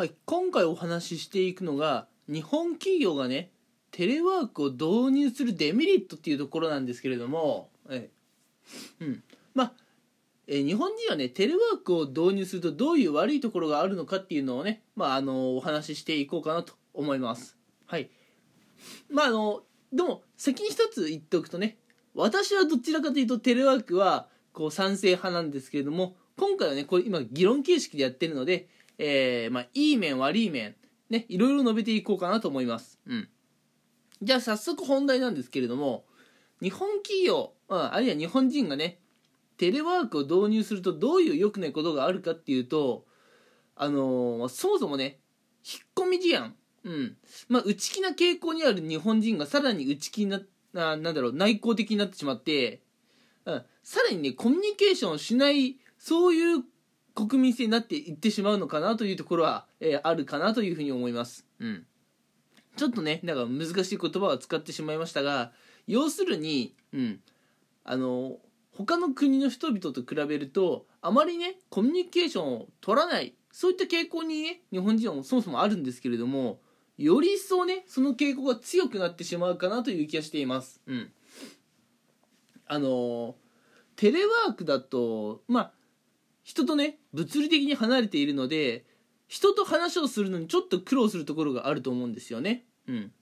はい、今回お話ししていくのが日本企業がねテレワークを導入するデメリットっていうところなんですけれども、えうん、まあ、え日本人はねテレワークを導入するとどういう悪いところがあるのかっていうのをね、まあ、あのお話ししていこうかなと思います。はい、まああのでも先に一つ言っておくとね私はどちらかというとテレワークはこう賛成派なんですけれども今回はねこれ今議論形式でやってるのでえー、まあ、いい面悪い面ねいろいろ述べていこうかなと思います。うん。じゃあ早速本題なんですけれども日本企業、あるいは日本人がねテレワークを導入するとどういう良くないことがあるかっていうとあのー、そもそもね引っ込み思案うん。まあ内気な傾向にある日本人がさらに内気なあなんだろう内向的になってしまって、うん、さらにねコミュニケーションをしないそういう国民性になっていってしまうのかなというところは、えーあるかなというふうに思います。うん。ちょっとね、なんか難しい言葉を使ってしまいましたが、要するに、うん。あの、他の国の人々と比べると、あまりね、コミュニケーションを取らない、そういった傾向にね、日本人はそもそもあるんですけれども、より一層ね、その傾向が強くなってしまうかなという気がしています。うん。あの、テレワークだと、まあ、人とね物理的に離れているので人と話をするのにちょっと苦労するところがあると思うんですよね。うん、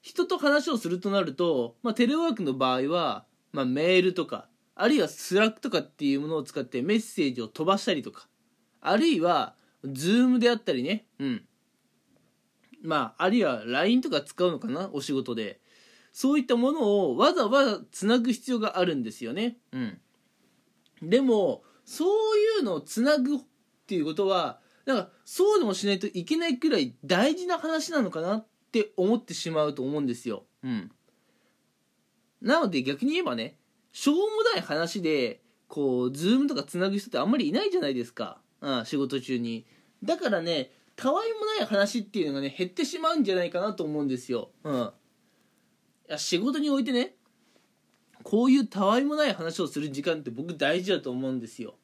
人と話をするとなると、まあ、テレワークの場合は、まあ、メールとかあるいは Slack とかっていうものを使ってメッセージを飛ばしたりとかあるいは Zoom であったりね、うん、まああるいは LINE とか使うのかなお仕事でそういったものをわざわざつなぐ必要があるんですよね。うん、でもそういうのをつなぐっていうことはなんかそうでもしないといけないくらい大事な話なのかなって思ってしまうと思うんですよ。うん、なので逆に言えばねしょうもない話でこうズームとかつなぐ人ってあんまりいないじゃないですか、うん、仕事中に。だからねたわいもない話っていうのがね減ってしまうんじゃないかなと思うんですよ。うん、いや仕事においてねこういうたわいもない話をする時間って僕大事だと思うんですよ。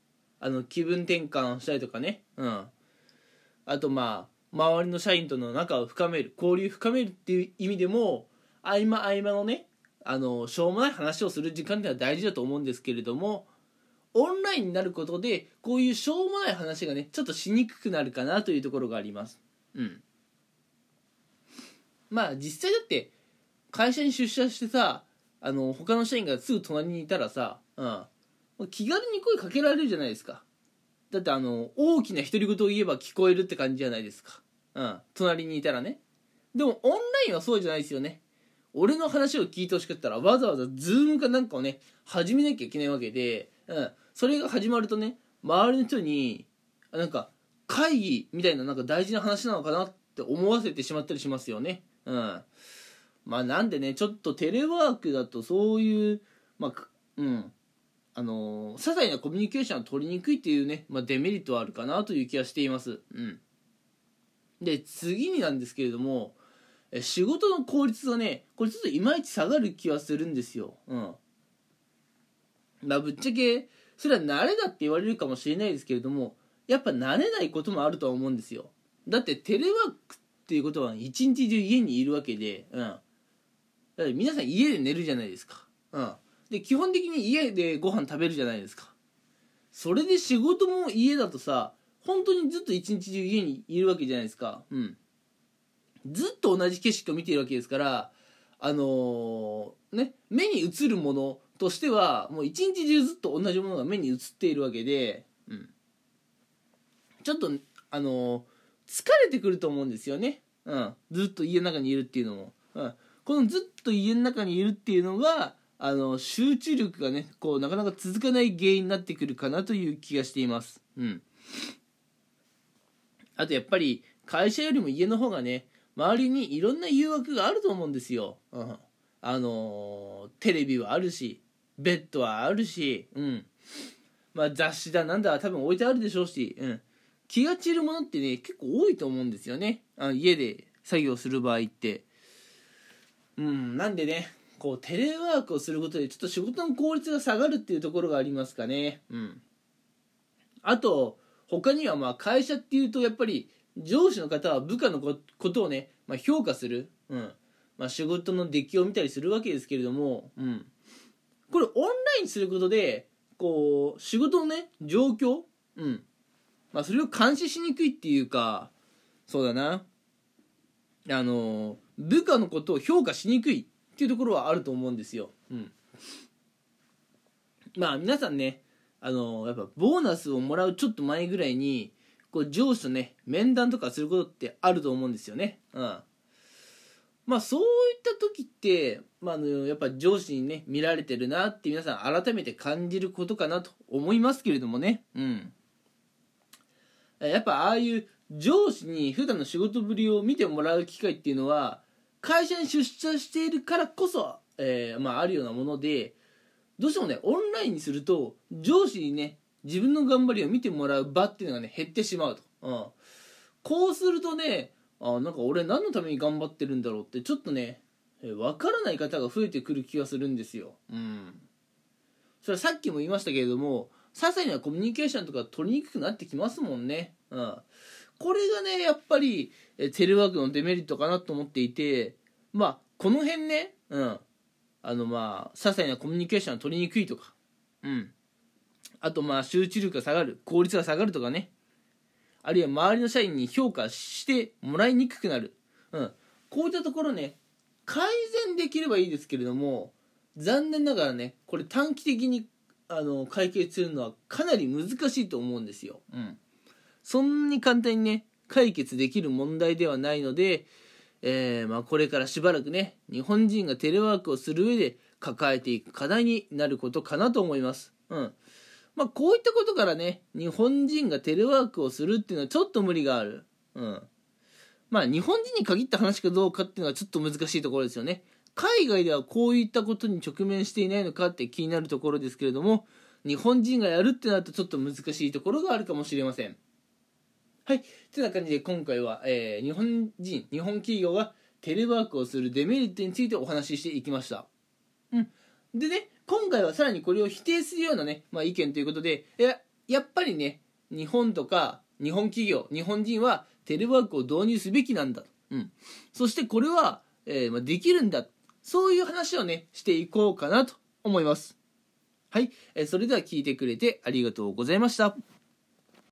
あの気分転換をしたりとかね。うん。あとまあ周りの社員との仲を深める交流を深めるっていう意味でも合間合間のねあのしょうもない話をする時間ってのは大事だと思うんですけれどもオンラインになることでこういうしょうもない話がねちょっとしにくくなるかなというところがあります。うん。まあ実際だって会社に出社してさあの他の社員がすぐ隣にいたらさ、うん、気軽に声かけられるじゃないですか。だってあの大きな独り言を言えば聞こえるって感じじゃないですか、うん、隣にいたらね。でもオンラインはそうじゃないですよね。俺の話を聞いてほしかったらわざわざズームかなんかをね始めなきゃいけないわけで、うん、それが始まるとね周りの人になんか会議みたいななんか大事な話なのかなって思わせてしまったりしますよね。うん。まあなんでねちょっとテレワークだとそういうまあうん。あのー、些細なコミュニケーションを取りにくいっていうね、まあ、デメリットはあるかなという気がしています。うん。で次になんですけれども仕事の効率がねこれちょっといまいち下がる気はするんですよ。うん。まあぶっちゃけそれは慣れだって言われるかもしれないですけれどもやっぱ慣れないこともあるとは思うんですよ。だってテレワークっていうことは一日中家にいるわけでうん。だって皆さん家で寝るじゃないですか。うん。で基本的に家でご飯食べるじゃないですか。それで仕事も家だとさ本当にずっと一日中家にいるわけじゃないですか。うん。ずっと同じ景色を見ているわけですからあのーね目に映るものとしてはもう一日中ずっと同じものが目に映っているわけで、うん、ちょっとあのー疲れてくると思うんですよね、うん、ずっと家の中にいるっていうのも、うん、このずっと家の中にいるっていうのがあの集中力がねこうなかなか続かない原因になってくるかなという気がしています。うん、あとやっぱり会社よりも家の方がね周りにいろんな誘惑があると思うんですよ。うん、あのテレビはあるしベッドはあるし、うんまあ、雑誌だなんだ多分置いてあるでしょうし、うん、気が散るものってね結構多いと思うんですよねあの家で作業する場合って。うん、なんでねこうテレワークをすることでちょっと仕事の効率が下がるっていうところがありますかね。うん。あと他にはまあ会社っていうとやっぱり上司の方は部下のことをね、まあ、評価する、うん。まあ、仕事の出来を見たりするわけですけれども、うん、これオンラインすることでこう仕事のね状況、うん。まあ、それを監視しにくいっていうかそうだな。あの部下のことを評価しにくいっていうところはあると思うんですよ。うん、まあ皆さんねあのやっぱボーナスをもらうちょっと前ぐらいにこう上司とね面談とかすることってあると思うんですよね。うん、まあそういった時って、まあ、のやっぱ上司にね見られてるなって皆さん改めて感じることかなと思いますけれどもね。うん。やっぱああいう上司に普段の仕事ぶりを見てもらう機会っていうのは会社に出社しているからこそ、えー、まあ、あるようなものでどうしてもねオンラインにすると上司にね自分の頑張りを見てもらう場っていうのがね減ってしまうと、うん、こうするとねあなんか俺何のために頑張ってるんだろうってちょっとね分からない方が増えてくる気がするんですよ。うん。それはさっきも言いましたけれども些細なコミュニケーションとか取りにくくなってきますもんね。うん。これがねやっぱりテレワークのデメリットかなと思っていてまあこの辺ねうん。あのまあ些細なコミュニケーションが取りにくいとか。うん。あとまあ集中力が下がる効率が下がるとかね。あるいは周りの社員に評価してもらいにくくなる、うん、こういったところね改善できればいいですけれども残念ながらねこれ短期的にあの解決するのはかなり難しいと思うんですよ。うん、そんなに簡単にね解決できる問題ではないので、えー、まあ、これからしばらくね日本人がテレワークをする上で抱えていく課題になることかなと思います。うんまあ、こういったことからね日本人がテレワークをするっていうのはちょっと無理がある。うんまあ日本人に限った話かどうかっていうのはちょっと難しいところですよね。海外ではこういったことに直面していないのかって気になるところですけれども日本人がやるってなるとちょっと難しいところがあるかもしれません。はい。てな感じで今回は、えー、日本人、日本企業がテレワークをするデメリットについてお話ししていきました。うん。でね、今回はさらにこれを否定するようなね、まあ、意見ということで、や、やっぱりね、日本とか日本企業、日本人はテレワークを導入すべきなんだ。うん。そしてこれは、えー、まあ、できるんだ。そういう話をね、していこうかなと思います。はい。えー、それでは聞いてくれてありがとうございました。